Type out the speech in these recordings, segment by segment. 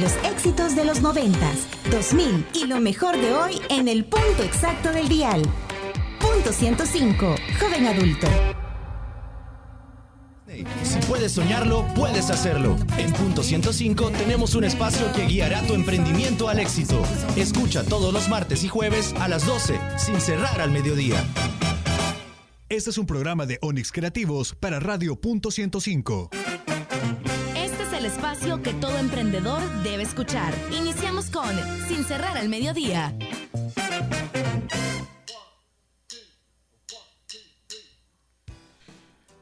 los éxitos de los 90, 2000 y lo mejor de hoy en el punto exacto del dial. Punto 105, joven adulto. Si puedes soñarlo, puedes hacerlo. En Punto 105 tenemos un espacio que guiará tu emprendimiento al éxito. Escucha todos los martes y jueves a las 12, sin cerrar al mediodía. Este es un programa de Onix Creativos para Radio Punto 105. Que todo emprendedor debe escuchar. Iniciamos con Sin cerrar al mediodía.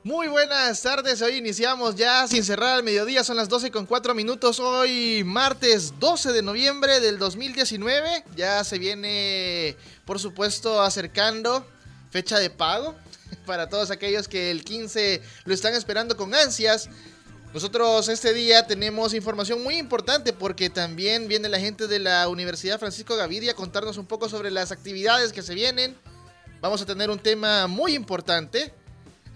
Muy buenas tardes, hoy iniciamos ya sin cerrar al mediodía, son las 12 con 4 minutos, hoy martes 12 de noviembre del 2019, ya se viene por supuesto acercando fecha de pago para todos aquellos que el 15 lo están esperando con ansias. Nosotros este día tenemos información muy importante porque también viene la gente de la Universidad Francisco Gavidia a contarnos un poco sobre las actividades que se vienen. Vamos a tener un tema muy importante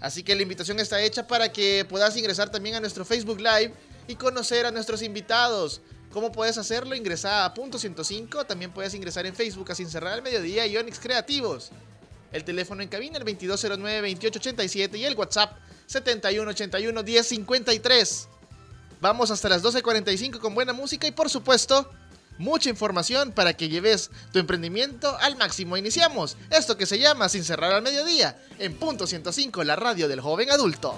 Así que la invitación está hecha para que puedas ingresar también a nuestro Facebook Live y conocer a nuestros invitados. ¿Cómo puedes hacerlo? Ingresa a punto 105. También puedes ingresar en Facebook a Sin Cerrar al Mediodía y Onyx Creativos. El teléfono en cabina, el 2209-2887 y el WhatsApp 7181-1053. Vamos hasta las 12.45 con buena música y por supuesto mucha información para que lleves tu emprendimiento al máximo. Iniciamos esto que se llama Sin cerrar al mediodía en punto 105, la radio del joven adulto.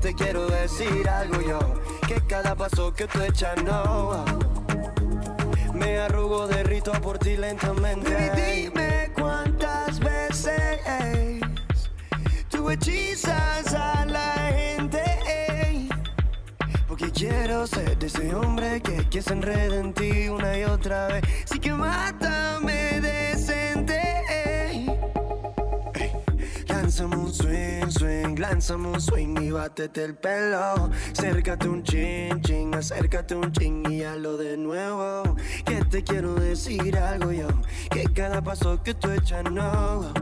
Te quiero decir algo yo, que cada paso que tú echas no. Me arrugo, derrito por ti lentamente. Y dime cuántas veces tú hechizas a la gente. Porque quiero ser de ese hombre que, que se en ti una y otra vez. Sí que mátame Lánzame un swing, swing, lánzame un swing y bátete el pelo. Acércate un chin, chin, acércate un chin y hazlo de nuevo. Que te quiero decir algo yo, que cada paso que tú echas no.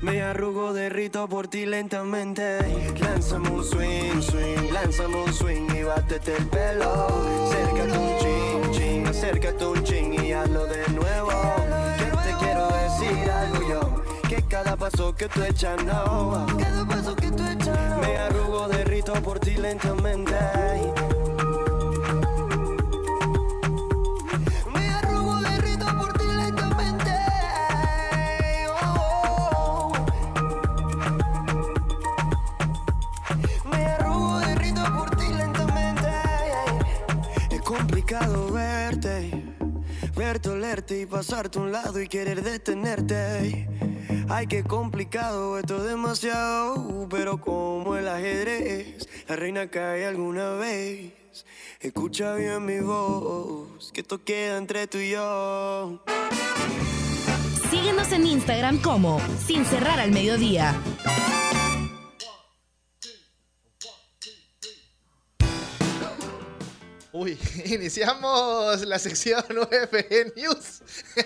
Me arrugo, derrito por ti lentamente. Lánzame un swing, swing, lánzame un swing y bátete el pelo. Acércate un chin, chin, acércate un chin y cada paso que tú echas no. Cada paso que tú echas Me arrugo, derrito por ti lentamente. Me arrugo, derrito por ti lentamente. Oh. Me arrugo, derrito por ti lentamente. Es complicado verte, verte, olerte y pasarte a un lado y querer detenerte. Ay, qué complicado, esto es demasiado. Pero como el ajedrez, la reina cae alguna vez. Escucha bien mi voz, que esto queda entre tú y yo. Síguenos en Instagram como Sin cerrar al mediodía. Uy, iniciamos la sección UFG News.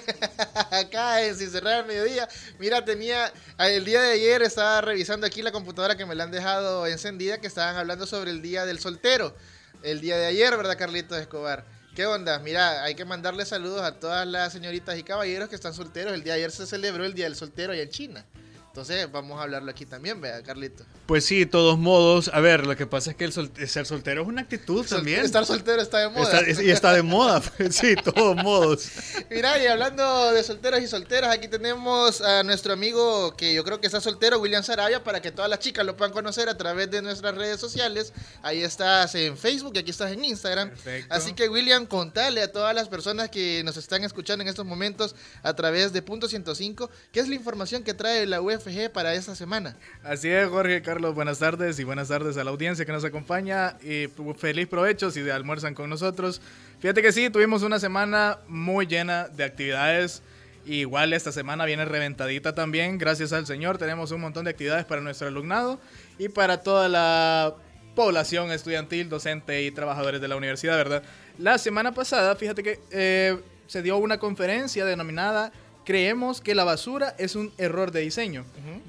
Acá en Sin Cerrar Mediodía. Mira, tenía. El día de ayer estaba revisando aquí la computadora que me la han dejado encendida. Que estaban hablando sobre el día del soltero. El día de ayer, ¿verdad, Carlitos Escobar? ¿Qué onda? Mira, hay que mandarle saludos a todas las señoritas y caballeros que están solteros. El día de ayer se celebró el Día del Soltero allá en China. Entonces vamos a hablarlo aquí también, vea, Carlito. Pues sí, de todos modos. A ver, lo que pasa es que el sol- ser soltero es una actitud Sol- también. Estar soltero está de moda. Está- y está de moda, pues, sí, de todos modos. Mira, y hablando de solteros y solteras, aquí tenemos a nuestro amigo que yo creo que está soltero, William Sarabia, para que todas las chicas lo puedan conocer a través de nuestras redes sociales. Ahí estás en Facebook y aquí estás en Instagram. Perfecto. Así que, William, contale a todas las personas que nos están escuchando en estos momentos a través de Punto 105, qué es la información que trae la UFG para esta semana. Así es, Jorge Carlos, buenas tardes y buenas tardes a la audiencia que nos acompaña y feliz provecho si almuerzan con nosotros. Fíjate que sí, tuvimos una semana muy llena de actividades. Igual esta semana viene reventadita también, gracias al Señor. Tenemos un montón de actividades para nuestro alumnado y para toda la población estudiantil, docente y trabajadores de la universidad, ¿verdad? La semana pasada, fíjate que eh, se dio una conferencia denominada Creemos que la basura es un error de diseño.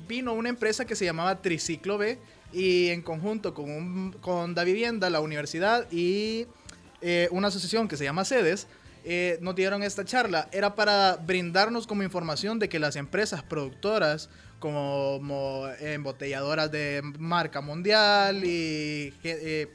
Vino una empresa que se llamaba Triciclo B y en conjunto con, un- con Da Vivienda, la universidad y eh, una asociación que se llama Sedes, eh, nos dieron esta charla. Era para brindarnos como información de que las empresas productoras como, como embotelladoras de marca mundial y eh,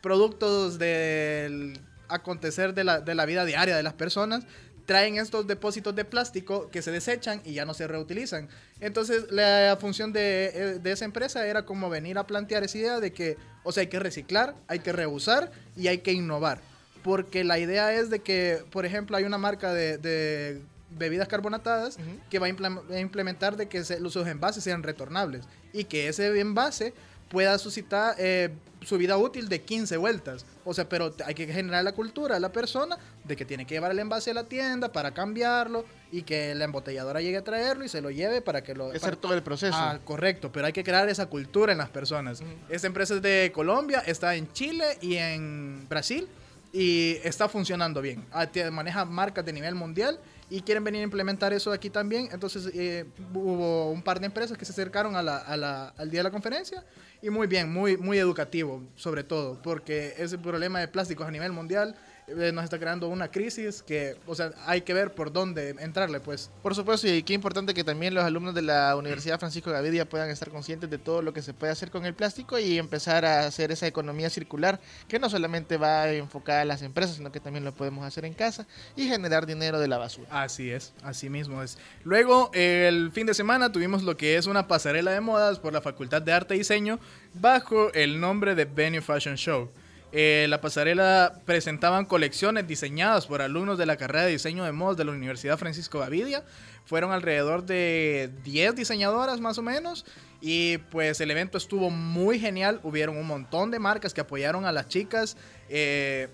productos del acontecer de la, de la vida diaria de las personas traen estos depósitos de plástico que se desechan y ya no se reutilizan. Entonces la función de, eh, de esa empresa era como venir a plantear esa idea de que, o sea, hay que reciclar, hay que reusar y hay que innovar. Porque la idea es de que, por ejemplo, hay una marca de, de bebidas carbonatadas que va a implem- a implementar de que se- los sus envases sean retornables y que ese envase pueda suscitar eh, su vida útil de 15 vueltas. O sea, pero hay que generar la cultura a la persona de que tiene que llevar el envase a la tienda para cambiarlo y que la embotelladora llegue a traerlo y se lo lleve para que lo... Hacer para- todo el proceso. Ah, correcto, pero hay que crear esa cultura en las personas. Esta empresa es de Colombia, está en Chile y en Brasil y está funcionando bien. Ah, maneja marcas de nivel mundial y quieren venir a implementar eso aquí también. Entonces eh, hubo un par de empresas que se acercaron a la- a la- al día de la conferencia y muy bien, muy, muy educativo sobre todo, porque ese problema de plásticos a nivel mundial nos está creando una crisis que, o sea, hay que ver por dónde entrarle, pues. Por supuesto, y qué importante que también los alumnos de la Universidad Francisco Gavidia puedan estar conscientes de todo lo que se puede hacer con el plástico y empezar a hacer esa economía circular que no solamente va enfocada a las empresas, sino que también lo podemos hacer en casa y generar dinero de la basura. Así es, así mismo es. Luego, el fin de semana tuvimos lo que es una pasarela de modas por la Facultad de Arte y Diseño bajo el nombre de Venue Fashion Show. Eh, la pasarela presentaban colecciones diseñadas por alumnos de la carrera de diseño de modas de la Universidad Francisco Gavidia. Fueron alrededor de 10 diseñadoras más o menos. Y pues el evento estuvo muy genial. Hubieron un montón de marcas que apoyaron a las chicas. Eh,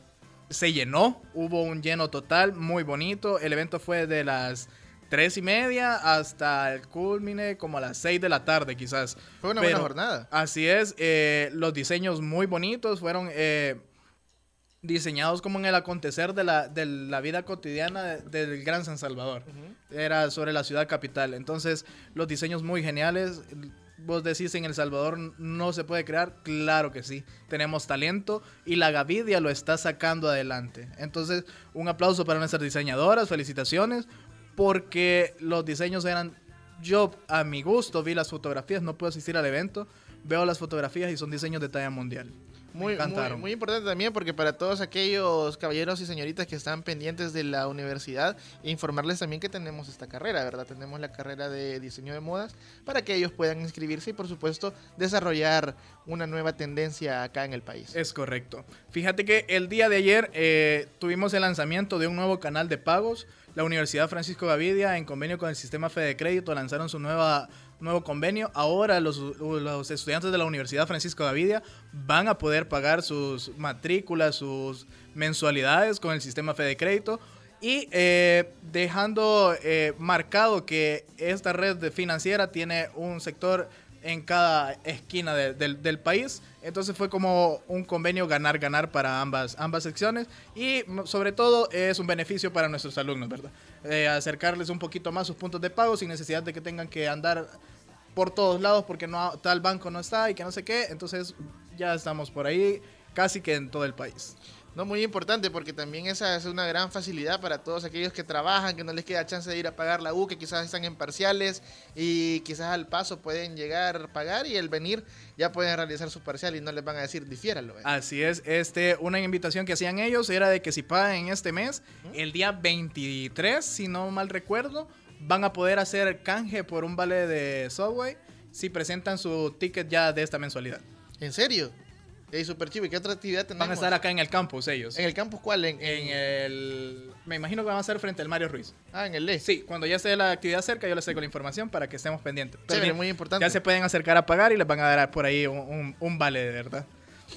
se llenó, hubo un lleno total, muy bonito. El evento fue de las tres y media hasta el culmine como a las 6 de la tarde quizás. Fue una Pero- buena jornada. Así es, eh, los diseños muy bonitos fueron eh, diseñados como en el acontecer de la, de la vida cotidiana de- del Gran San Salvador. Era sobre la ciudad capital. Entonces, los diseños muy geniales. Vos decís en El Salvador no se puede crear, claro que sí. Tenemos talento y la Gavidia lo está sacando adelante. Entonces, un aplauso para nuestras diseñadoras, felicitaciones, porque los diseños eran, yo a mi gusto vi las fotografías, no puedo asistir al evento, veo las fotografías y son diseños de talla mundial. Muy, muy, muy importante también porque para todos aquellos caballeros y señoritas que están pendientes de la universidad, informarles también que tenemos esta carrera, ¿verdad? Tenemos la carrera de diseño de modas para que ellos puedan inscribirse y por supuesto desarrollar una nueva tendencia acá en el país. Es correcto. Fíjate que el día de ayer eh, tuvimos el lanzamiento de un nuevo canal de pagos. La Universidad Francisco Gavidia, en convenio con el sistema Fede Crédito, lanzaron su nueva, nuevo convenio. Ahora los, los estudiantes de la Universidad Francisco Gavidia van a poder pagar sus matrículas, sus mensualidades con el sistema Fede Crédito. Y eh, dejando eh, marcado que esta red financiera tiene un sector en cada esquina de- del, del país. Entonces fue como un convenio ganar-ganar para ambas, ambas secciones y sobre todo es un beneficio para nuestros alumnos, ¿verdad? Eh, acercarles un poquito más sus puntos de pago sin necesidad de que tengan que andar por todos lados porque no tal banco no está y que no sé qué. Entonces ya estamos por ahí casi que en todo el país. No, muy importante porque también esa es una gran facilidad para todos aquellos que trabajan, que no les queda chance de ir a pagar la U, que quizás están en parciales y quizás al paso pueden llegar a pagar y el venir ya pueden realizar su parcial y no les van a decir difiéralo. ¿eh? Así es, este, una invitación que hacían ellos era de que si pagan en este mes, el día 23, si no mal recuerdo, van a poder hacer canje por un vale de Subway si presentan su ticket ya de esta mensualidad. ¿En serio? Es súper chivo. ¿Y qué otra actividad tenemos? Van a estar acá en el campus ellos. ¿En el campus cuál? En, En el... Me imagino que van a estar frente al Mario Ruiz. Ah, en el LE. Sí, cuando ya esté la actividad cerca, yo les traigo la información para que estemos pendientes. Pero bien, muy importante. Ya se pueden acercar a pagar y les van a dar por ahí un, un- un vale de verdad.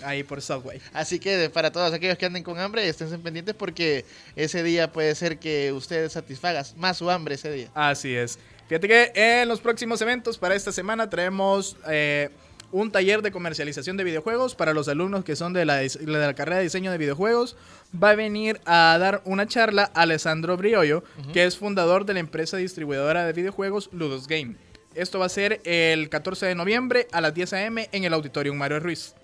Ahí por Subway. Así que para todos aquellos que anden con hambre, estén pendientes porque ese día puede ser que ustedes satisfagan más su hambre ese día. Así es. Fíjate que en los próximos eventos para esta semana traemos eh, un taller de comercialización de videojuegos para los alumnos que son de la, dis- de la carrera de diseño de videojuegos. Va a venir a dar una charla Alessandro Briollo, que es fundador de la empresa distribuidora de videojuegos Ludus Game. Esto va a ser el 14 de noviembre a las 10 a.m. en el Auditorium Mario Ruiz.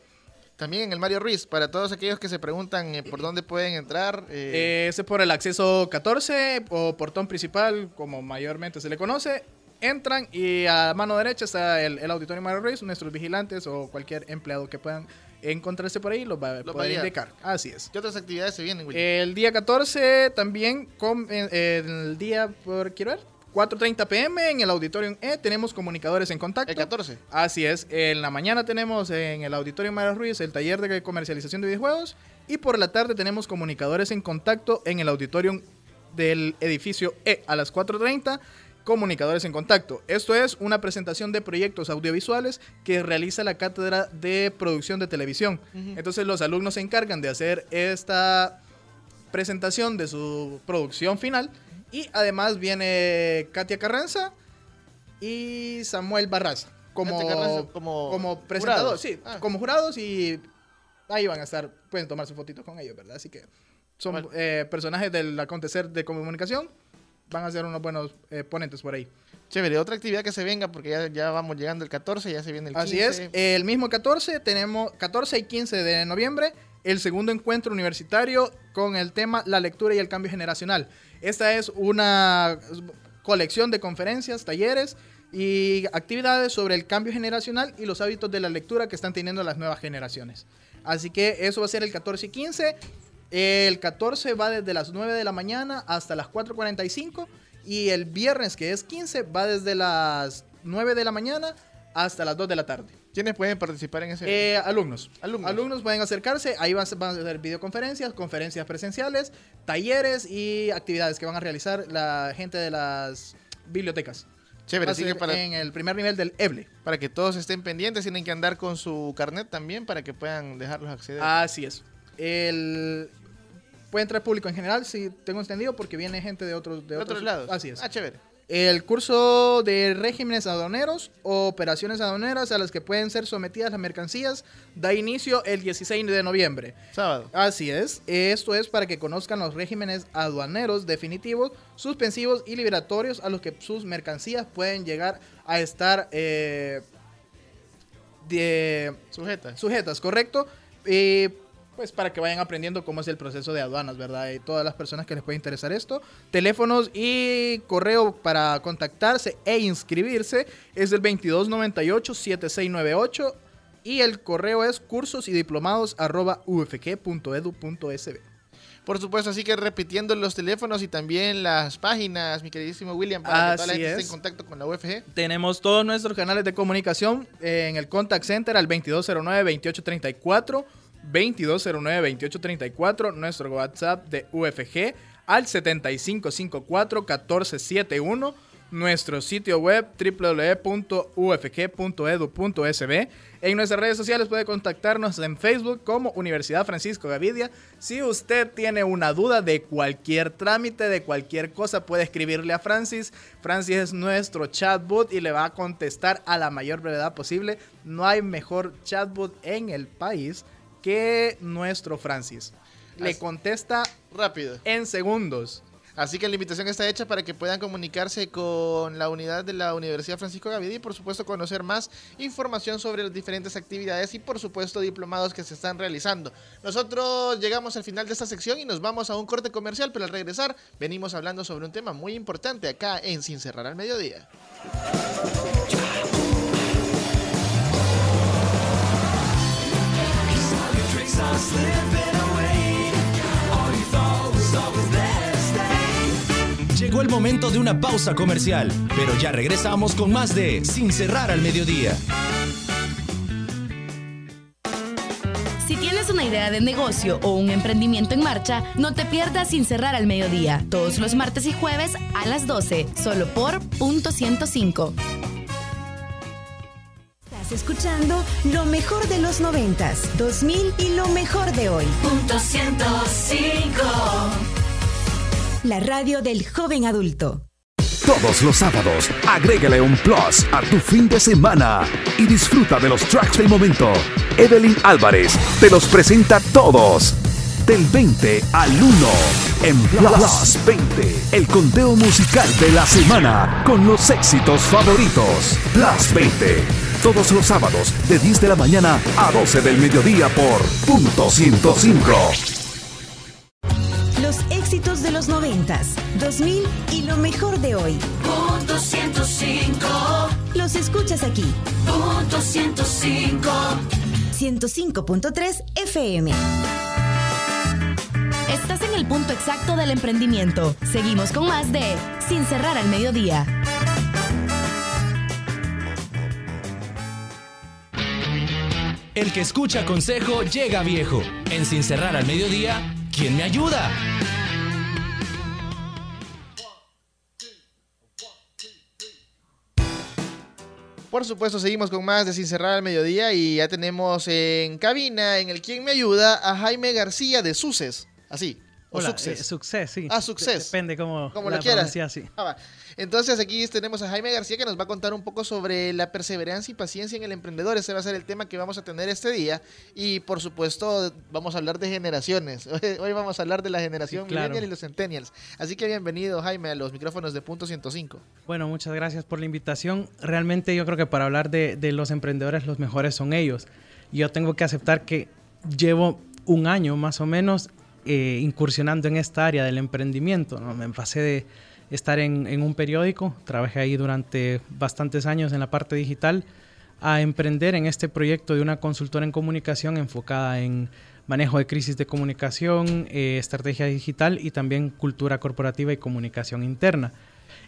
También en el Mario Ruiz, para todos aquellos que se preguntan eh, por dónde pueden entrar. eh, Eh, ese es por el acceso 14 o portón principal, como mayormente se le conoce. Entran y a mano derecha está el, el auditorio Mario Ruiz, nuestros vigilantes o cualquier empleado que puedan encontrarse por ahí los va a a poder indicar. Así es. ¿Qué otras actividades se vienen? El día 14 también, con, eh, el día, por, quiero ver, 4.30 pm en el Auditorium E tenemos comunicadores en contacto. el 14. Así es, en la mañana tenemos en el Auditorio Mario Ruiz el taller de comercialización de videojuegos y por la tarde tenemos comunicadores en contacto en el auditorium del edificio E a las 4.30. Comunicadores en contacto. Esto es una presentación de proyectos audiovisuales que realiza la cátedra de producción de televisión. Entonces los alumnos se encargan de hacer esta presentación de su producción final y además viene Katia Carranza y Samuel Barraza como, Carranza como como presentador, jurados. sí, Ah. como jurados y ahí van a estar, pueden tomar sus fotitos con ellos, ¿verdad? Así que son Vale. eh, personajes del acontecer de comunicación, van a ser unos buenos eh, ponentes por ahí. Chévere, otra actividad que se venga porque ya, ya vamos llegando el 14, ya se viene el 15. Así es, el mismo 14 tenemos 14 y 15 de noviembre el segundo encuentro universitario con el tema La lectura y el cambio generacional. Esta es una colección de conferencias, talleres y actividades sobre el cambio generacional y los hábitos de la lectura que están teniendo las nuevas generaciones. Así que eso va a ser el 14 y 15. El 14 va desde las 9 de la mañana hasta las 4.45 y el viernes que es 15 va desde las 9 de la mañana hasta las 2 de la tarde. ¿Quiénes pueden participar en ese? Eh, alumnos. Alumnos. alumnos. pueden acercarse, ahí van, a- van a hacer videoconferencias, conferencias presenciales, talleres y actividades que van a realizar la gente de las bibliotecas. Chévere, así que para, en el primer nivel del EBLE. para que todos estén pendientes, tienen que andar con su carnet también para que puedan dejarlos acceder. Así es. El, puede entrar público en general, si tengo entendido, porque viene gente de otros, de de otros lados. Así es. Ah, chévere. El curso de regímenes aduaneros o operaciones aduaneras a las que pueden ser sometidas las mercancías da inicio el 16 de noviembre. Sábado. Así es, esto es para que conozcan los regímenes aduaneros definitivos, suspensivos y liberatorios a los que sus mercancías pueden llegar a estar eh, de- Sujeta. sujetas, ¿correcto? Y pues para que vayan aprendiendo cómo es el proceso de aduanas, ¿verdad? Y todas las personas que les puede interesar esto. Teléfonos y correo para contactarse e inscribirse es el 2298-7698 y el correo es cursos y diplomados ufg.edu.sb. Por supuesto, así que repitiendo los teléfonos y también las páginas, mi queridísimo William, para que toda la gente esté es. en contacto con la UFG. Tenemos todos nuestros canales de comunicación en el contact center al 2209-2834, 2209-2834, nuestro WhatsApp de UFG al 7554-1471, nuestro sitio web www.ufg.edu.sb. En nuestras redes sociales puede contactarnos en Facebook como Universidad Francisco Gavidia. Si usted tiene una duda de cualquier trámite, de cualquier cosa, puede escribirle a Francis. Francis es nuestro chatbot y le va a contestar a la mayor brevedad posible. No hay mejor chatbot en el país que nuestro Francis. Le Así- contesta Rápido. en segundos. Así que la invitación está hecha para que puedan comunicarse con la unidad de la Universidad Francisco Gavidia y por supuesto conocer más información sobre las diferentes actividades y por supuesto diplomados que se están realizando. Nosotros llegamos al final de esta sección y nos vamos a un corte comercial, pero al regresar venimos hablando sobre un tema muy importante acá en Sin Cerrar al Mediodía. Llegó el momento de una pausa comercial, pero ya regresamos con más de Sin cerrar al mediodía. Si tienes una idea de negocio o un emprendimiento en marcha, no te pierdas sin cerrar al mediodía, todos los martes y jueves a las 12, solo por punto 105. Estás escuchando lo mejor de los 90s, 2000 y lo mejor de hoy. Punto 105. La radio del joven adulto. Todos los sábados, agrégale un plus a tu fin de semana y disfruta de los tracks del momento. Evelyn Álvarez te los presenta todos. Del 20 al 1 en Plus 20, el conteo musical de la semana con los éxitos favoritos. Plus 20, todos los sábados de 10 de la mañana a 12 del mediodía por punto 105. Los éxitos de los 90s, 2000 y lo mejor de hoy. Punto 105. Los escuchas aquí. Punto 105. 105.3 FM. Estás en el punto exacto del emprendimiento. Seguimos con más de Sin cerrar al mediodía. El que escucha consejo llega viejo. En Sin cerrar al mediodía, ¿quién me ayuda? Por supuesto, seguimos con más de Sin Cerrar al Mediodía y ya tenemos en cabina, en el Quien Me Ayuda, a Jaime García de Suces. Así. O Hola, Success. eh, Success, sí. Ah, Success. Depende cómo, Como la lo quieras. sí. Ah. Entonces aquí tenemos a Jaime García que nos va a contar un poco sobre la perseverancia y paciencia en el emprendedor. Ese va a ser el tema que vamos a tener este día. Y por supuesto vamos a hablar de generaciones. Hoy, hoy vamos a hablar de la generación Sí, claro. millennial y los centennials. Así que bienvenido Jaime a los micrófonos de Punto 105. Bueno, muchas gracias por la invitación. Realmente yo creo que para hablar de, de los emprendedores los mejores son ellos. Yo tengo que aceptar que llevo un año más o menos eh, incursionando en esta área del emprendimiento. ¿no? Me pasé de estar en, en un periódico, trabajé ahí durante bastantes años en la parte digital, a emprender en este proyecto de una consultora en comunicación enfocada en manejo de crisis de comunicación, eh, estrategia digital y también cultura corporativa y comunicación interna.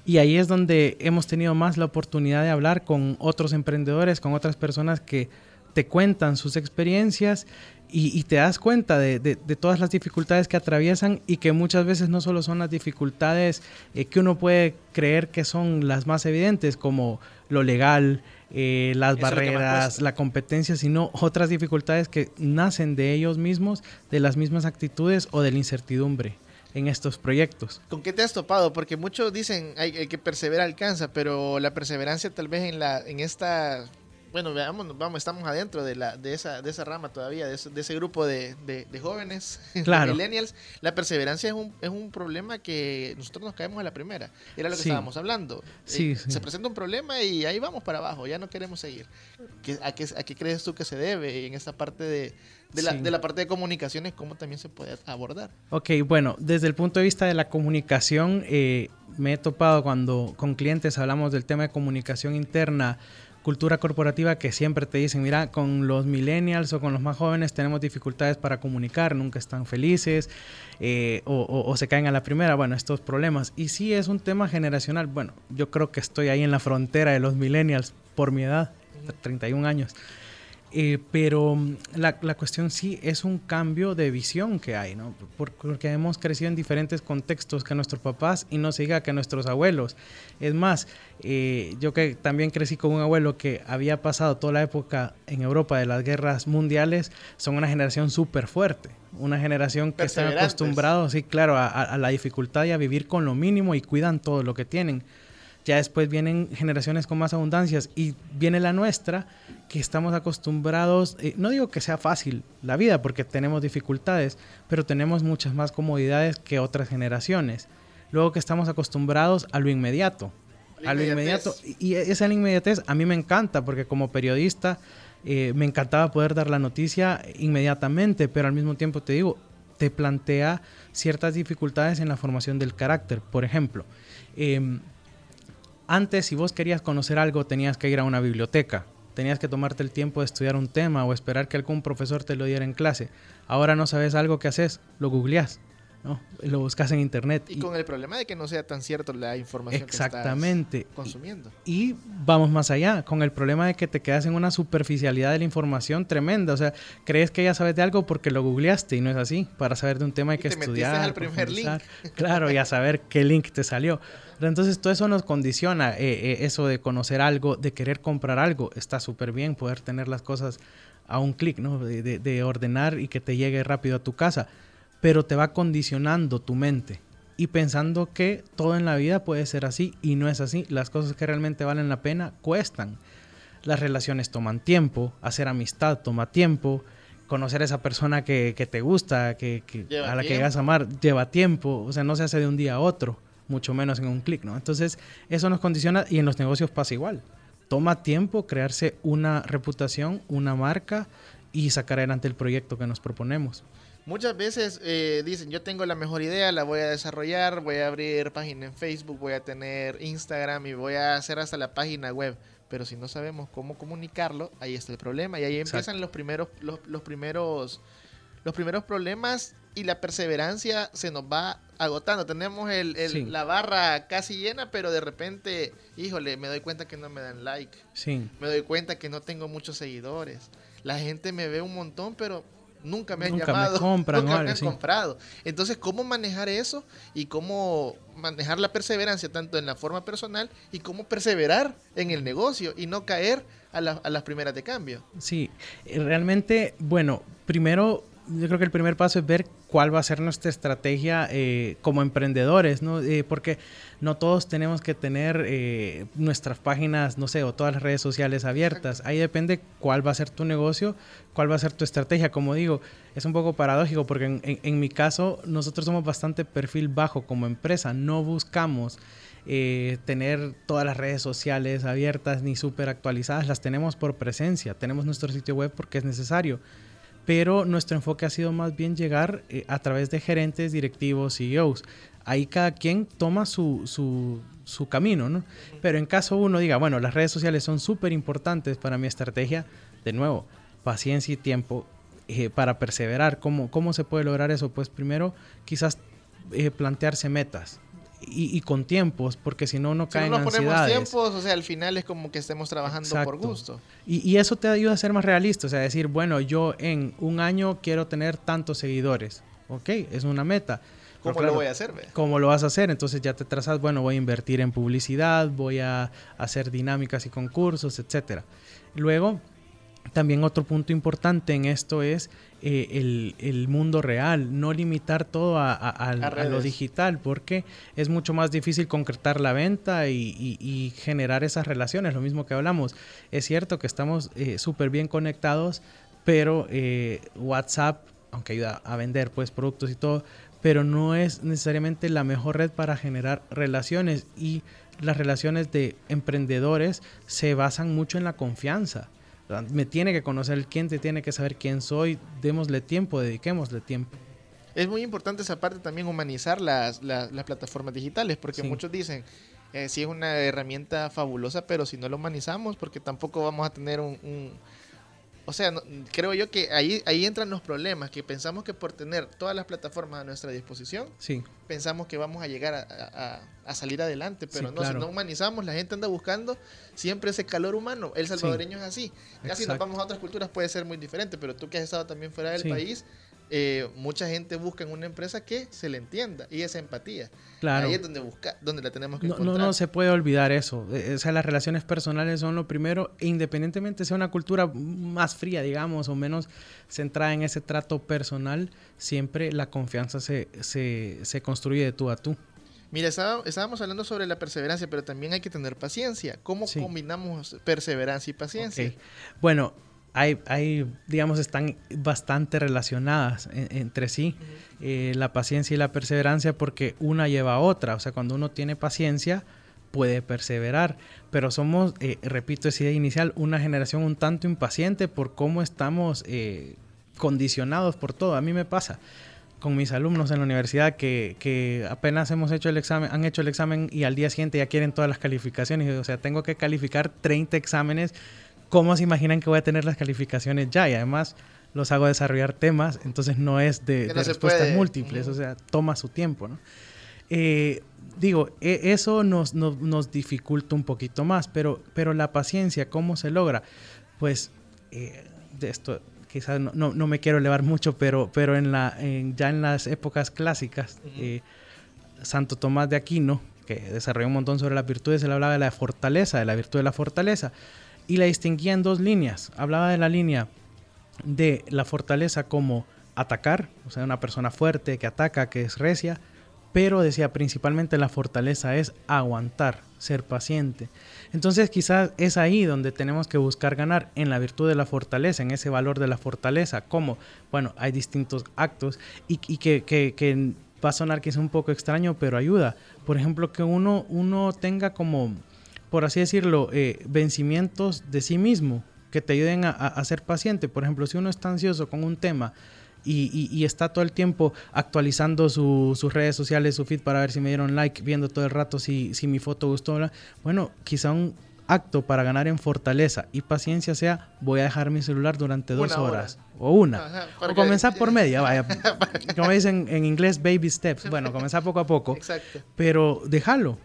Y ahí es donde hemos tenido más la oportunidad de hablar con otros emprendedores, con otras personas que te cuentan sus experiencias y, y te das cuenta de, de- de todas las dificultades que atraviesan y que muchas veces no solo son las dificultades eh, que uno puede creer que son las más evidentes, como lo legal, eh, las Eso barreras, la competencia, sino otras dificultades que nacen de ellos mismos, de las mismas actitudes o de la incertidumbre en estos proyectos. ¿Con qué te has topado? Porque muchos dicen hay, el que persevera alcanza, pero la perseverancia tal vez en la en esta bueno, veamos, vamos, estamos adentro de la de esa de esa rama todavía, de ese, de ese grupo de, de- de jóvenes, de Claro. millennials. La perseverancia es un, es un problema que nosotros nos caemos a la primera. Era lo que Sí. estábamos hablando. Sí, Eh, sí. Se presenta un problema y ahí vamos para abajo, ya no queremos seguir. ¿Qué- a, qué, ¿A qué crees tú que se debe en esta parte de, de, la, Sí. de la parte de comunicaciones? ¿Cómo también se puede abordar? Ok, bueno, desde el punto de vista de la comunicación, eh, me he topado cuando con clientes hablamos del tema de comunicación interna, cultura corporativa, que siempre te dicen, mira, con los millennials o con los más jóvenes tenemos dificultades para comunicar, nunca están felices eh, o, o- o se caen a la primera, bueno, estos problemas. Y sí es un tema generacional, bueno, yo creo que estoy ahí en la frontera de los millennials por mi edad, 31 años. Eh, pero mm, la, la cuestión sí es un cambio de visión que hay, ¿no? Por- Porque hemos crecido en diferentes contextos que nuestros papás y no se diga que nuestros abuelos. Es más, eh, yo que también crecí con un abuelo que había pasado toda la época en Europa de las guerras mundiales, son una generación súper fuerte. Una generación que están acostumbrados, sí, claro, a, a- a la dificultad y a vivir con lo mínimo y cuidan todo lo que tienen. Ya después vienen generaciones con más abundancias y viene la nuestra, que estamos acostumbrados, eh, no digo que sea fácil la vida porque tenemos dificultades, pero tenemos muchas más comodidades que otras generaciones. Luego que estamos acostumbrados a lo inmediato. A lo inmediato. Y esa inmediatez a mí me encanta porque como periodista eh, me encantaba poder dar la noticia inmediatamente, pero al mismo tiempo te digo, te plantea ciertas dificultades en la formación del carácter. Por ejemplo, em, antes si vos querías conocer algo tenías que ir a una biblioteca, tenías que tomarte el tiempo de estudiar un tema o esperar que algún profesor te lo diera en clase. Ahora no sabes algo que haces, lo googleás ¿no? Lo buscas en internet. Y, con el problema de que no sea tan cierto la información exactamente. que estás consumiendo. Y, vamos más allá, con el problema de que te quedas en una superficialidad de la información tremenda. O sea, crees que ya sabes de algo porque lo googleaste y no es así. Para saber de un tema hay que estudiar. Al primer link. Claro, y a saber qué link te salió. entonces todo eso nos condiciona, eh, eh, eso de conocer algo, de querer comprar algo. Está súper bien poder tener las cosas a un clic, ¿no? de ordenar y que te llegue rápido a tu casa pero te va condicionando tu mente y pensando que todo en la vida puede ser así y no es así. Las cosas que realmente valen la pena cuestan. Las relaciones toman tiempo, hacer amistad toma tiempo, conocer a esa persona que, te gusta, que, a la que llegas a amar, lleva tiempo, o sea, no se hace de un día a otro, mucho menos en un clic, ¿no? Entonces, eso nos condiciona y en los negocios pasa igual. Toma tiempo crearse una reputación, una marca y sacar adelante el proyecto que nos proponemos. Muchas veces eh, dicen, yo tengo la mejor idea, la voy a desarrollar, voy a abrir página en Facebook, voy a tener Instagram y voy a hacer hasta la página web. Pero si no sabemos cómo comunicarlo, ahí está el problema. Y ahí empiezan los primeros, los, primeros, los primeros problemas y la perseverancia se nos va agotando. Tenemos el, la barra casi llena, pero de repente, híjole, me doy cuenta que no me dan like. Me doy cuenta que no tengo muchos seguidores. La gente me ve un montón, pero nunca me han llamado, nunca me han comprado. Entonces, ¿cómo manejar eso y cómo manejar la perseverancia tanto en la forma personal y cómo perseverar en el negocio y no caer a, a las primeras de cambio? Sí, realmente, bueno, primero yo creo que el primer paso es ver cuál va a ser nuestra estrategia eh, como emprendedores, ¿no? Eh, porque no todos tenemos que tener eh, nuestras páginas, no sé, o todas las redes sociales abiertas. Ahí depende cuál va a ser tu negocio, cuál va a ser tu estrategia. Como digo, es un poco paradójico porque en, en mi caso nosotros somos bastante perfil bajo como empresa. No buscamos tener todas las redes sociales abiertas ni súper actualizadas. Las tenemos por presencia. Tenemos nuestro sitio web porque es necesario pero nuestro enfoque ha sido más bien llegar eh, a través de gerentes, directivos, CEOs. Ahí cada quien toma su, su, camino, ¿no? Pero en caso uno diga, bueno, las redes sociales son súper importantes para mi estrategia, de nuevo, paciencia y tiempo eh, para perseverar. ¿Cómo, ¿Cómo se puede lograr eso? Pues primero quizás eh, plantearse metas y, con tiempos, porque si no, no caen si no nos ponemos tiempos, o sea, al final es como que estemos trabajando por gusto. Y, eso te ayuda a ser más realista, o sea, decir, bueno, yo en un año quiero tener tantos seguidores, ok, es una meta. ¿Cómo lo voy a hacer? ¿Cómo lo vas a hacer? Entonces ya te trazas, bueno, voy a invertir en publicidad, voy a hacer dinámicas y concursos, etcétera. Luego, también otro punto importante en esto es eh, el, mundo real, no limitar todo a, lo digital, porque es mucho más difícil concretar la venta y, generar esas relaciones, lo mismo que hablamos. Es cierto que estamos eh, súper bien conectados, pero eh, WhatsApp, aunque ayuda a vender pues productos y todo, pero no es necesariamente la mejor red para generar relaciones y las relaciones de emprendedores se basan mucho en la confianza me tiene que conocer el cliente, tiene que saber quién soy, démosle tiempo, dediquémosle tiempo. Es muy importante esa parte también humanizar las, las, plataformas digitales, porque muchos dicen, eh, sí es una herramienta fabulosa, pero si no lo humanizamos, porque tampoco vamos a tener un o sea, creo yo que ahí, ahí entran los problemas, que pensamos que por tener todas las plataformas a nuestra disposición, sí. pensamos que vamos a llegar a, salir adelante, pero no, si no humanizamos, la gente anda buscando siempre ese calor humano. El salvadoreño es así. Ya si nos vamos a otras culturas puede ser muy diferente, pero tú que has estado también fuera del país, eh, mucha gente busca en una empresa que se le entienda y esa empatía. Claro. Ahí es donde, busca, donde la tenemos que no, encontrar. No, no se puede olvidar eso. E, o sea, las relaciones personales son lo primero, e independientemente sea una cultura más fría, digamos, o menos centrada en ese trato personal, siempre la confianza se, se, se construye de tú a tú. Mira, estábamos hablando sobre la perseverancia, pero también hay que tener paciencia. ¿Cómo combinamos perseverancia y paciencia? Bueno, hay, hay, digamos, están bastante relacionadas en- entre sí, eh, la paciencia y la perseverancia, porque una lleva a otra. O sea, cuando uno tiene paciencia, puede perseverar. Pero somos, eh, repito, esa idea inicial, una generación un tanto impaciente por cómo estamos eh, condicionados por todo. A mí me pasa con mis alumnos en la universidad que, que apenas hemos hecho el examen, han hecho el examen y al día siguiente ya quieren todas las calificaciones. O sea, tengo que calificar 30 exámenes. ¿Cómo se imaginan que voy a tener las calificaciones ya? Y además los hago desarrollar temas, entonces no es de, de no se respuestas puede. múltiples, o sea, toma su tiempo, ¿no? Eh, digo, e- eso nos, nos, nos dificulta un poquito más, pero, pero la paciencia, ¿cómo se logra? Pues eh, de esto quizás no, no, no me quiero elevar mucho, pero, pero en la, en- ya en las épocas clásicas, eh, Santo Tomás de Aquino, que desarrolló un montón sobre las virtudes, él hablaba de la fortaleza, de la virtud de la fortaleza, y la distinguía en dos líneas. Hablaba de la línea de la fortaleza como atacar, o sea, una persona fuerte que ataca, que es recia, pero decía principalmente la fortaleza es aguantar, ser paciente. Entonces quizás es ahí donde tenemos que buscar ganar en la virtud de la fortaleza, en ese valor de la fortaleza, como, bueno, hay distintos actos y, que, que- que va a sonar quizá un poco extraño, pero ayuda. Por ejemplo, que uno, uno tenga como, por así decirlo, eh, vencimientos de sí mismo que te ayuden a, ser paciente. Por ejemplo, si uno está ansioso con un tema y, y- y está todo el tiempo actualizando su- sus redes sociales, su feed para ver si me dieron like, viendo todo el rato si, si mi foto gustó, bueno, quizá un acto para ganar en fortaleza y paciencia sea voy a dejar mi celular durante dos Una hora. horas o una Ajá, o comenzar por media vaya como dicen en inglés baby steps bueno comenzar poco a poco Exacto. pero déjalo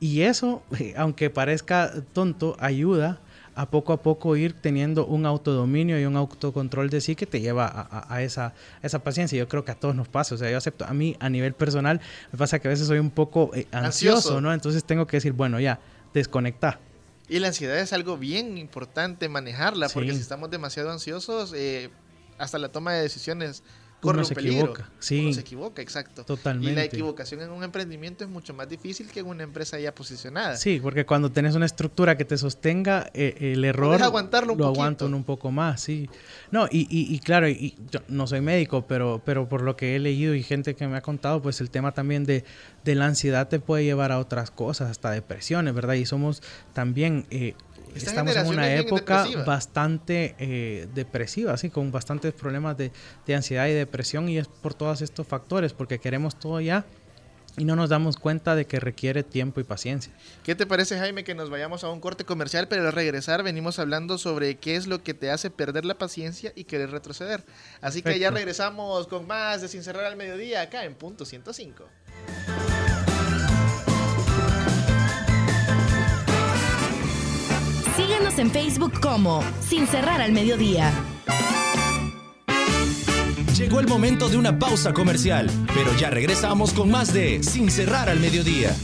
y eso, aunque parezca tonto, ayuda a poco a poco ir teniendo un autodominio y un autocontrol de sí que te lleva a, a- a esa, a esa paciencia. Yo creo que a todos nos pasa. O sea, yo acepto, a mí a nivel personal me pasa que a veces soy un poco eh, ansioso, Ansioso. ¿no? Entonces tengo que decir, bueno, ya, desconecta. Y la ansiedad es algo bien importante manejarla, porque si estamos demasiado ansiosos, eh, hasta la toma de decisiones corre Uno un se peligro. equivoca, sí. Uno se equivoca, exacto. Y la Totalmente. equivocación en un emprendimiento es mucho más difícil que en una empresa ya posicionada. Sí, porque cuando tenés una estructura que te sostenga, eh, el error Puedes aguantarlo un lo poquito. aguanto un poco más, sí. No, y, y- y claro, y yo no soy médico, pero, pero por lo que he leído y gente que me ha contado, pues el tema también de, de la ansiedad te puede llevar a otras cosas, hasta depresiones, ¿verdad? Y somos también... eh, Esta Estamos en una época depresiva. bastante eh, depresiva, así, con bastantes problemas de, de ansiedad y depresión, y es por todos estos factores, porque queremos todo ya y no nos damos cuenta de que requiere tiempo y paciencia. ¿Qué te parece, Jaime, que nos vayamos a un corte comercial, pero al regresar venimos hablando sobre qué es lo que te hace perder la paciencia y querer retroceder? Así que ya regresamos con más de Sin Cerrar al Mediodía acá en Punto 105. En Facebook como Sin Cerrar al Mediodía. Llegó el momento de una pausa comercial, pero ya regresamos con más de Sin cerrar al mediodía.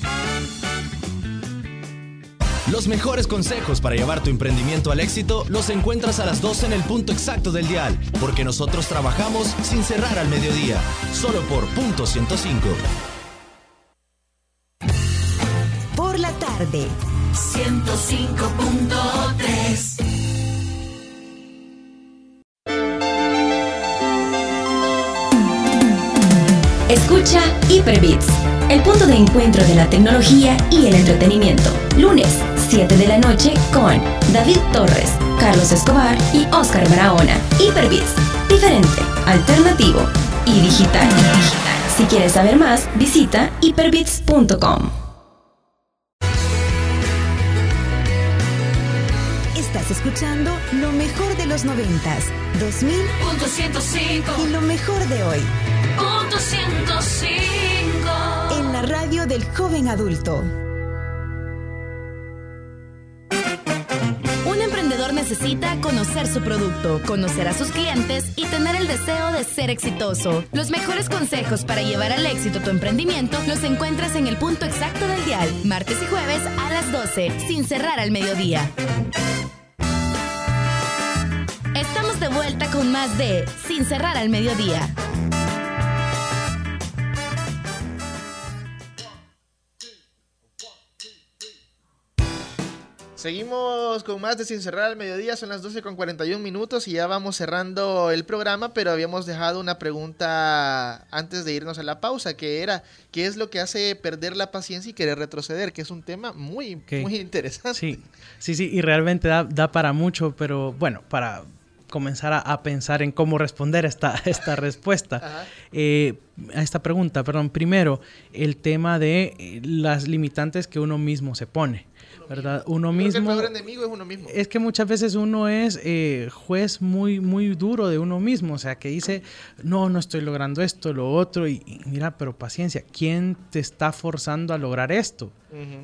Los mejores consejos para llevar tu emprendimiento al éxito los encuentras a las 12 en el punto exacto del dial, porque nosotros trabajamos sin cerrar al mediodía, solo por punto 105. Por la tarde. 105.3 Escucha Hyperbits, el punto de encuentro de la tecnología y el entretenimiento. Lunes, 7 de la noche con David Torres, Carlos Escobar y Oscar Barahona. Hyperbits, diferente, alternativo y digital. Si quieres saber más, visita hyperbits.com. Estás escuchando lo mejor de los noventas, 2000 Punto 105 y lo mejor de hoy Punto 105 en la radio del joven adulto. Un emprendedor necesita conocer su producto, conocer a sus clientes y tener el deseo de ser exitoso. Los mejores consejos para llevar al éxito tu emprendimiento los encuentras en el punto exacto del dial, martes y jueves a las 12, sin cerrar al mediodía. Con más de Sin cerrar al mediodía. Seguimos con más de Sin Cerrar al Mediodía, son las 12 con 41 minutos y ya vamos cerrando el programa, pero habíamos dejado una pregunta antes de irnos a la pausa, que era, ¿qué es lo que hace perder la paciencia y querer retroceder? Que es un tema muy, muy interesante. Sí, sí, sí, y realmente da, da para mucho, pero bueno, para comenzar a, pensar en cómo responder esta, esta respuesta, eh, a esta pregunta, perdón, primero, el tema de eh, las limitantes que uno mismo se pone, ¿verdad? Uno Creo que el mismo... peor enemigo es uno mismo. Es que muchas veces uno es eh, juez muy, muy duro de uno mismo, o sea, que dice, no, no estoy logrando esto, lo otro, y, y mira, pero paciencia, ¿quién te está forzando a lograr esto?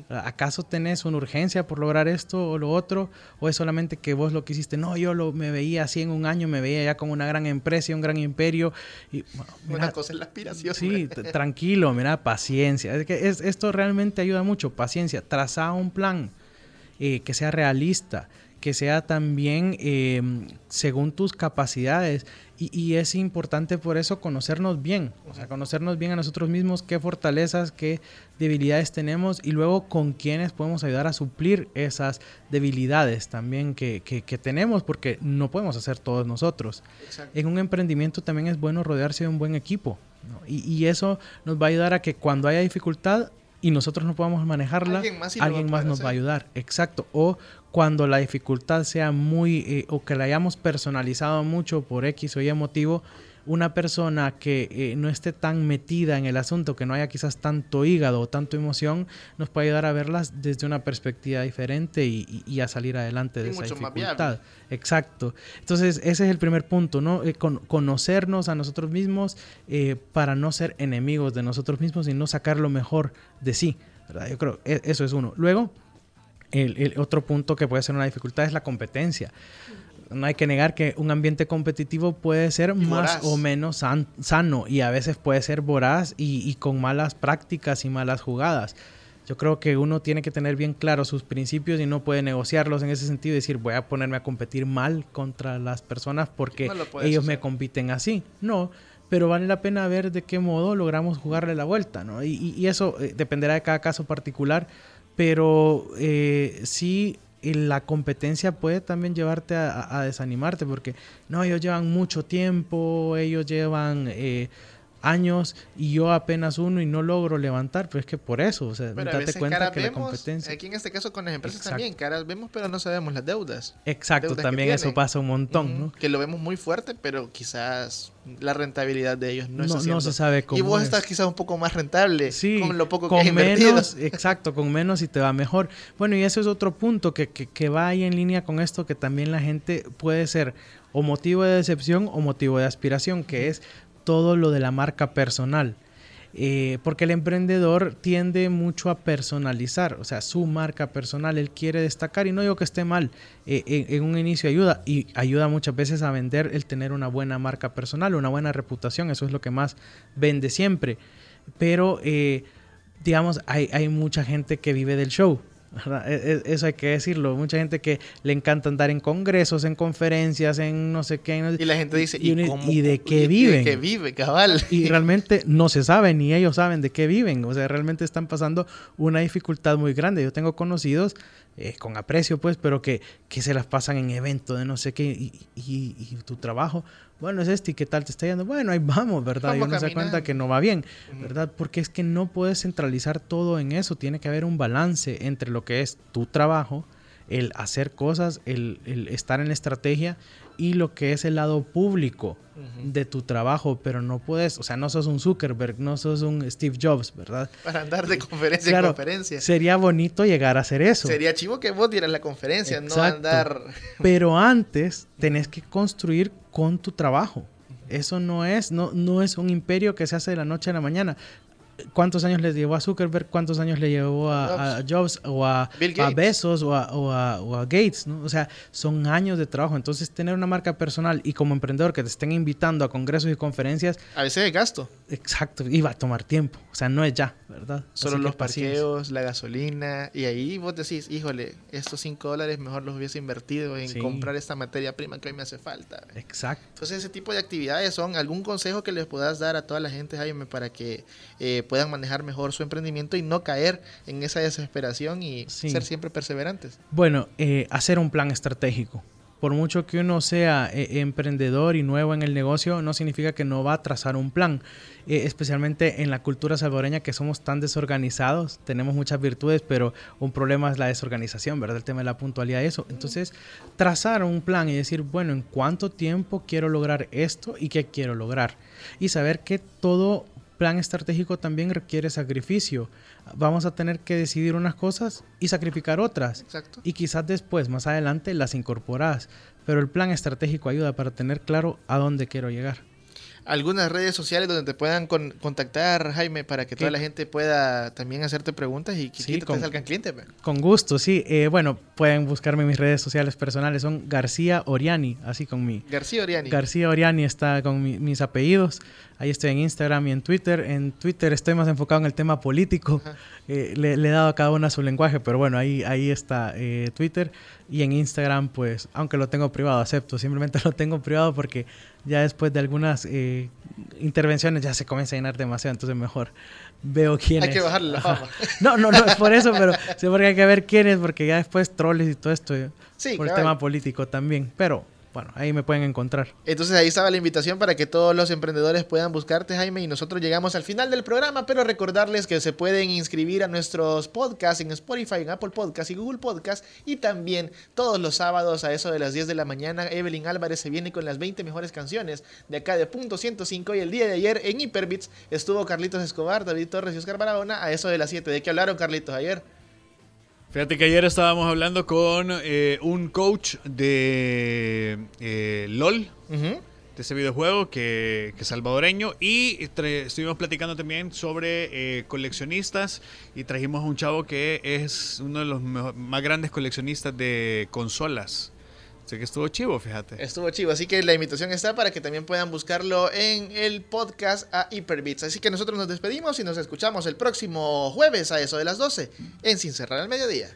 ¿Acaso tenés una urgencia por lograr esto o lo otro? ¿O es solamente que vos lo que hiciste? No, yo lo, me veía así en un año, me veía ya con una gran empresa, y un gran imperio. Y, bueno, Una cosa es la aspiración. Sí, tranquilo, mira, paciencia. Es que es- esto realmente ayuda mucho, paciencia. Traza un plan eh, que sea realista, que sea también eh, según tus capacidades. Y, y es importante por eso conocernos bien, o sea, conocernos bien a nosotros mismos, qué fortalezas, qué debilidades tenemos y luego con quiénes podemos ayudar a suplir esas debilidades también que, que- que tenemos, porque no podemos hacer todos nosotros. Exacto. En un emprendimiento también es bueno rodearse de un buen equipo. ¿no? Y, y eso nos va a ayudar a que cuando haya dificultad y nosotros no podamos manejarla, Alguien más alguien más nos va a ayudar. Exacto. O cuando la dificultad sea muy, eh, o que la hayamos personalizado mucho por X o Y motivo, una persona que eh, no esté tan metida en el asunto, que no haya quizás tanto hígado o tanto emoción, nos puede ayudar a verlas desde una perspectiva diferente y, y- y a salir adelante de Y esa dificultad. Exacto. Entonces, ese es el primer punto, ¿no? Eh, con- conocernos a nosotros mismos eh, para no ser enemigos de nosotros mismos y no sacar lo mejor de sí. ¿verdad? Yo creo e- eso es uno. Luego, el, el otro punto que puede ser una dificultad es la competencia. No hay que negar que un ambiente competitivo puede ser más voraz. o menos san- sano y a veces puede ser voraz y, y con malas prácticas y malas jugadas. Yo creo que uno tiene que tener bien claro sus principios y no puede negociarlos en ese sentido y decir voy a ponerme a competir mal contra las personas porque No ellos me compiten así. No, pero vale la pena ver de qué modo logramos jugarle la vuelta, ¿no? Y, y- y eso eh, dependerá de cada caso particular, pero eh, sí la competencia puede también llevarte a desanimarte porque no, ellos llevan mucho tiempo, ellos llevan eh, años y yo apenas uno y no logro levantar, pero es que por eso, o sea, Pero a date veces cuenta que la vemos, competencia... aquí en este caso con las empresas Exacto. también, caras vemos, pero no sabemos las deudas. Exacto, deudas también eso pasa un montón, ¿no? Que lo vemos muy fuerte, pero quizás la rentabilidad de ellos no, No- está no se sabe cómo Y vos es. estás quizás un poco más rentable Sí, con lo poco que has con menos, exacto, con menos y te va mejor. Bueno, y ese es otro punto que, que, que va ahí en línea con esto, que también la gente puede ser o motivo de decepción o motivo de aspiración, que es todo lo de la marca personal. Eh, porque el emprendedor tiende mucho a personalizar, o sea, su marca personal, él quiere destacar y no digo que esté mal, eh, en, en un inicio ayuda y ayuda muchas veces a vender el tener una buena marca personal, una buena reputación, eso es lo que más vende siempre, pero eh, digamos, hay, hay mucha gente que vive del show. ¿Verdad? E- e- Eso hay que decirlo. Mucha gente que le encanta andar en congresos, en conferencias, en no sé qué. no- Y la gente dice, ¿y, uno- cómo- ¿y de qué viven? ¿De qué vive, cabal? Y realmente no se sabe, ni ellos saben de qué viven. O sea, realmente están pasando una dificultad muy grande. Yo tengo conocidos, eh, con aprecio pues, pero que, que se las pasan en eventos de no sé qué. Y, y- y tu trabajo, bueno, es este, ¿y qué tal te está yendo? Bueno, ahí vamos, ¿verdad? Y uno se da cuenta que no va bien, ¿verdad? Porque es que no puedes centralizar todo en eso. Tiene que haber un balance entre lo que es tu trabajo, el hacer cosas, el, el estar en la estrategia y lo que es el lado público de tu trabajo, pero no puedes, o sea, no sos un Zuckerberg, no sos un Steve Jobs, ¿verdad? Para andar de conferencia Claro, en conferencia. Sería bonito llegar a hacer eso. Sería chivo que vos dieras la conferencia, no andar... Pero antes tenés que construir con tu trabajo. Eso no es, no, no es un imperio que se hace de la noche a la mañana. ¿Cuántos años le llevó a Zuckerberg? ¿Cuántos años le llevó a, a Jobs o a, a. Bezos o a, o a- o a Gates? ¿no? O sea, son años de trabajo. Entonces, tener una marca personal y como emprendedor que te estén invitando a congresos y conferencias, A veces es gasto. Exacto, y va a tomar tiempo. O sea, no es ya, ¿verdad? Solo los paciencia. parqueos, la gasolina, y ahí vos decís, híjole, estos 5 dólares mejor los hubiese invertido en Sí. comprar esta materia prima que hoy me hace falta. Exacto. Entonces ese tipo de actividades son algún consejo que les puedas dar a toda la gente, Jaime, para que eh, puedan manejar mejor su emprendimiento y no caer en esa desesperación y Sí. ser siempre perseverantes. Bueno, eh, hacer un plan estratégico. Por mucho que uno sea eh, emprendedor y nuevo en el negocio, no significa que no va a trazar un plan. Eh, especialmente en la cultura salvadoreña que somos tan desorganizados, tenemos muchas virtudes, pero un problema es la desorganización, ¿verdad? El tema de la puntualidad, eso. Entonces, trazar un plan y decir, bueno, ¿en cuánto tiempo quiero lograr esto y qué quiero lograr? Y saber que todo plan estratégico también requiere sacrificio. Vamos a tener que decidir unas cosas y sacrificar otras. Exacto. Y quizás después, más adelante, las incorporas. Pero el plan estratégico ayuda para tener claro a dónde quiero llegar. Algunas redes sociales donde te puedan con- contactar, Jaime, para que toda la gente pueda también hacerte preguntas y que Sí, te salgan clientes. pe. Con gusto, sí. Eh, bueno, pueden buscarme en mis redes sociales personales. Son García Oriani, así con mi... García Oriani. García Oriani está con mi- mis apellidos. Ahí estoy en Instagram y en Twitter. En Twitter estoy más enfocado en el tema político. Eh, le, le he dado a cada una su lenguaje, pero bueno, ahí, ahí está eh, Twitter. Y en Instagram, pues, aunque lo tengo privado, acepto. Simplemente lo tengo privado porque ya después de algunas eh, intervenciones ya se comienza a llenar demasiado. Entonces mejor veo quién Hay es. que bajarle la fama. No, no, no es por eso, pero sí porque hay que ver quién es, porque ya después troles y todo esto. Sí, por el tema político también. Pero bueno, ahí me pueden encontrar. Entonces ahí estaba la invitación para que todos los emprendedores puedan buscarte, Jaime, y nosotros llegamos al final del programa, pero recordarles que se pueden inscribir a nuestros podcasts en Spotify, en Apple Podcasts y Google Podcasts, y también todos los sábados a eso de las 10 de la mañana, Evelyn Álvarez se viene con las 20 mejores canciones de acá de Punto 105, y el día de ayer en Hyperbits estuvo Carlitos Escobar, David Torres y Oscar Barahona a eso de las 7. ¿De qué hablaron, Carlitos, ayer? Fíjate que ayer estábamos hablando con eh, un coach de eh, LOL, de ese videojuego que, que es salvadoreño, y estuvimos platicando también sobre eh, coleccionistas y trajimos a un chavo que es uno de los más grandes coleccionistas de consolas. Así que estuvo chivo, fíjate. Estuvo chivo, así que la invitación está para que también puedan buscarlo en el podcast a Hyperbits. Así que nosotros nos despedimos y nos escuchamos el próximo jueves a eso de las 12 en Sin Cerrar al Mediodía.